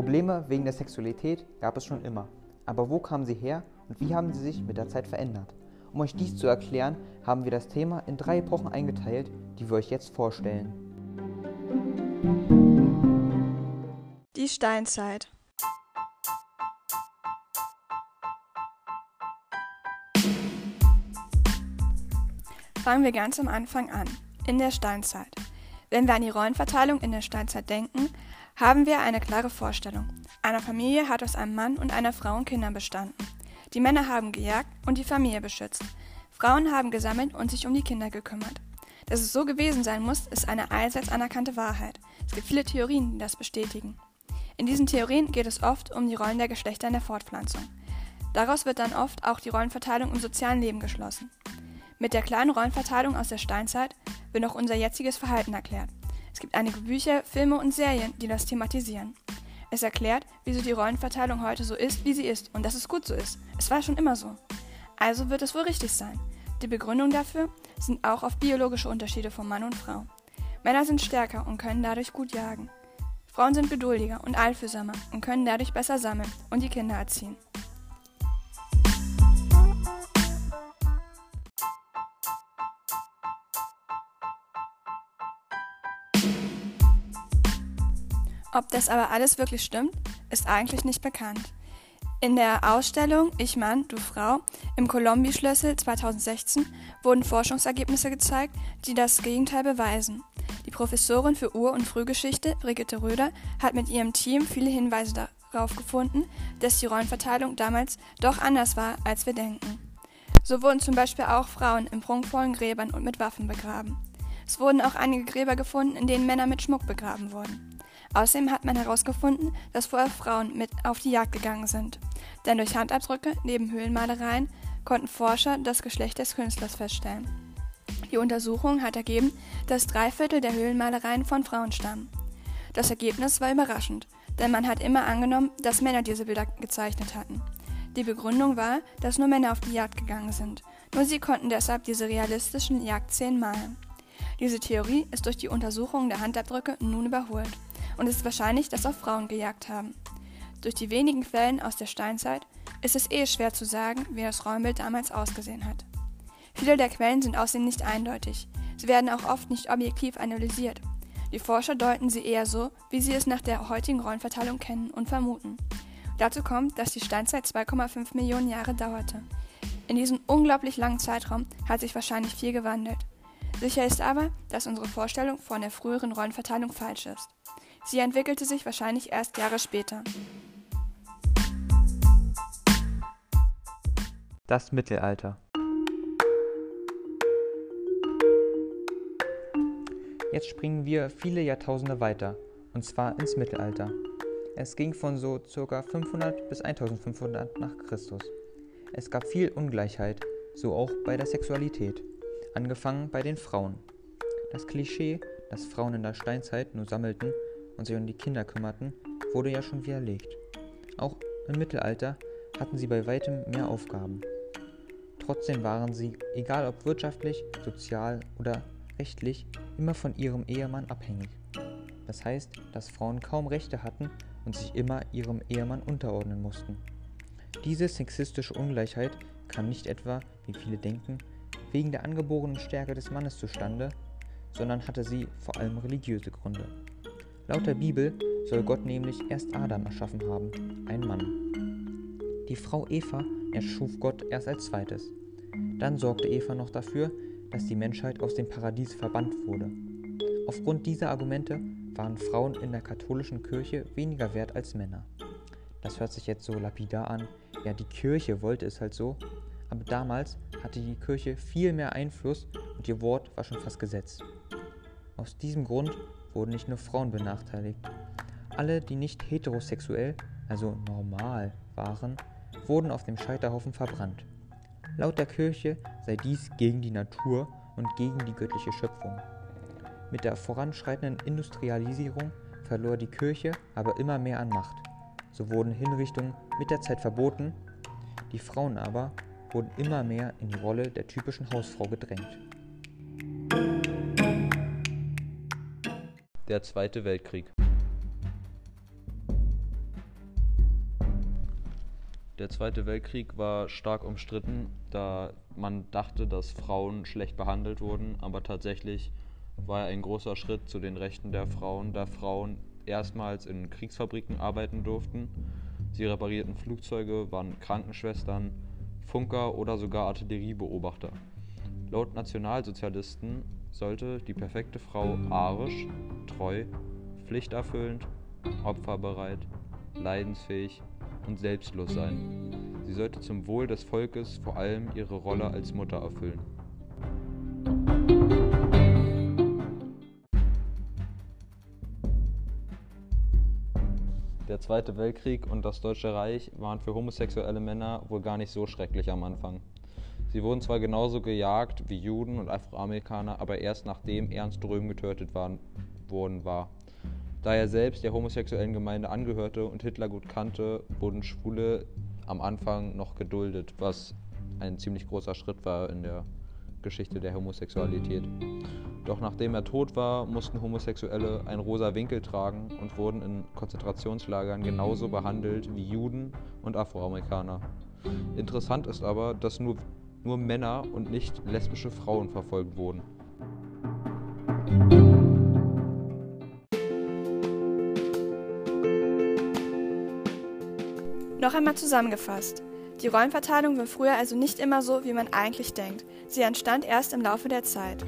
Probleme wegen der Sexualität gab es schon immer. Aber wo kamen sie her und wie haben sie sich mit der Zeit verändert? Um euch dies zu erklären, haben wir das Thema in drei Epochen eingeteilt, die wir euch jetzt vorstellen. Die Steinzeit. Fangen wir ganz am Anfang an, in der Steinzeit. Wenn wir an die Rollenverteilung in der Steinzeit denken, haben wir eine klare Vorstellung. Eine Familie hat aus einem Mann und einer Frau und Kindern bestanden. Die Männer haben gejagt und die Familie beschützt. Frauen haben gesammelt und sich um die Kinder gekümmert. Dass es so gewesen sein muss, ist eine allseits anerkannte Wahrheit. Es gibt viele Theorien, die das bestätigen. In diesen Theorien geht es oft um die Rollen der Geschlechter in der Fortpflanzung. Daraus wird dann oft auch die Rollenverteilung im sozialen Leben geschlossen. Mit der klaren Rollenverteilung aus der Steinzeit wird auch unser jetziges Verhalten erklärt. Es gibt einige Bücher, Filme und Serien, die das thematisieren. Es erklärt, wieso die Rollenverteilung heute so ist, wie sie ist und dass es gut so ist. Es war schon immer so. Also wird es wohl richtig sein. Die Begründung dafür sind auch auf biologische Unterschiede von Mann und Frau. Männer sind stärker und können dadurch gut jagen. Frauen sind geduldiger und einfühlsamer und können dadurch besser sammeln und die Kinder erziehen. Ob das aber alles wirklich stimmt, ist eigentlich nicht bekannt. In der Ausstellung Ich Mann, du Frau im Colombi-Schlüssel 2016 wurden Forschungsergebnisse gezeigt, die das Gegenteil beweisen. Die Professorin für Ur- und Frühgeschichte, Brigitte Röder, hat mit ihrem Team viele Hinweise darauf gefunden, dass die Rollenverteilung damals doch anders war, als wir denken. So wurden zum Beispiel auch Frauen in prunkvollen Gräbern und mit Waffen begraben. Es wurden auch einige Gräber gefunden, in denen Männer mit Schmuck begraben wurden. Außerdem hat man herausgefunden, dass vorher Frauen mit auf die Jagd gegangen sind. Denn durch Handabdrücke neben Höhlenmalereien konnten Forscher das Geschlecht des Künstlers feststellen. Die Untersuchung hat ergeben, dass drei Viertel der Höhlenmalereien von Frauen stammen. Das Ergebnis war überraschend, denn man hat immer angenommen, dass Männer diese Bilder gezeichnet hatten. Die Begründung war, dass nur Männer auf die Jagd gegangen sind. Nur sie konnten deshalb diese realistischen Jagdszenen malen. Diese Theorie ist durch die Untersuchung der Handabdrücke nun überholt und es ist wahrscheinlich, dass auch Frauen gejagt haben. Durch die wenigen Quellen aus der Steinzeit ist es eh schwer zu sagen, wie das Räumbild damals ausgesehen hat. Viele der Quellen sind außerdem nicht eindeutig. Sie werden auch oft nicht objektiv analysiert. Die Forscher deuten sie eher so, wie sie es nach der heutigen Rollenverteilung kennen und vermuten. Dazu kommt, dass die Steinzeit 2,5 Millionen Jahre dauerte. In diesem unglaublich langen Zeitraum hat sich wahrscheinlich viel gewandelt. Sicher ist aber, dass unsere Vorstellung von der früheren Rollenverteilung falsch ist. Sie entwickelte sich wahrscheinlich erst Jahre später. Das Mittelalter. Jetzt springen wir viele Jahrtausende weiter, und zwar ins Mittelalter. Es ging von so ca. 500 bis 1500 nach Christus. Es gab viel Ungleichheit, so auch bei der Sexualität, angefangen bei den Frauen. Das Klischee, dass Frauen in der Steinzeit nur sammelten und sich um die Kinder kümmerten, wurde ja schon widerlegt. Auch im Mittelalter hatten sie bei weitem mehr Aufgaben. Trotzdem waren sie, egal ob wirtschaftlich, sozial oder rechtlich, immer von ihrem Ehemann abhängig. Das heißt, dass Frauen kaum Rechte hatten und sich immer ihrem Ehemann unterordnen mussten. Diese sexistische Ungleichheit kam nicht etwa, wie viele denken, wegen der angeborenen Stärke des Mannes zustande, sondern hatte sie vor allem religiöse Gründe. Laut der Bibel soll Gott nämlich erst Adam erschaffen haben, ein Mann. Die Frau Eva erschuf Gott erst als zweites. Dann sorgte Eva noch dafür, dass die Menschheit aus dem Paradies verbannt wurde. Aufgrund dieser Argumente waren Frauen in der katholischen Kirche weniger wert als Männer. Das hört sich jetzt so lapidar an. Ja, die Kirche wollte es halt so. Aber damals hatte die Kirche viel mehr Einfluss und ihr Wort war schon fast Gesetz. Aus diesem Grund wurden nicht nur Frauen benachteiligt. Alle, die nicht heterosexuell, also normal waren, wurden auf dem Scheiterhaufen verbrannt. Laut der Kirche sei dies gegen die Natur und gegen die göttliche Schöpfung. Mit der voranschreitenden Industrialisierung verlor die Kirche aber immer mehr an Macht. So wurden Hinrichtungen mit der Zeit verboten, die Frauen aber wurden immer mehr in die Rolle der typischen Hausfrau gedrängt. Der Zweite Weltkrieg. Der Zweite Weltkrieg war stark umstritten, da man dachte, dass Frauen schlecht behandelt wurden, aber tatsächlich war er ein großer Schritt zu den Rechten der Frauen, da Frauen erstmals in Kriegsfabriken arbeiten durften. Sie reparierten Flugzeuge, waren Krankenschwestern, Funker oder sogar Artilleriebeobachter. Laut Nationalsozialisten sollte die perfekte Frau arisch, treu, pflichterfüllend, opferbereit, leidensfähig und selbstlos sein. Sie sollte zum Wohl des Volkes vor allem ihre Rolle als Mutter erfüllen. Der Zweite Weltkrieg und das Deutsche Reich waren für homosexuelle Männer wohl gar nicht so schrecklich am Anfang. Sie wurden zwar genauso gejagt wie Juden und Afroamerikaner, aber erst nachdem Ernst Röhm getötet waren, worden war. Da er selbst der homosexuellen Gemeinde angehörte und Hitler gut kannte, wurden Schwule am Anfang noch geduldet, was ein ziemlich großer Schritt war in der Geschichte der Homosexualität. Doch nachdem er tot war, mussten Homosexuelle einen rosa Winkel tragen und wurden in Konzentrationslagern genauso behandelt wie Juden und Afroamerikaner. Interessant ist aber, dass nur, nur Männer und nicht lesbische Frauen verfolgt wurden. Noch einmal zusammengefasst. Die Rollenverteilung war früher also nicht immer so, wie man eigentlich denkt. Sie entstand erst im Laufe der Zeit.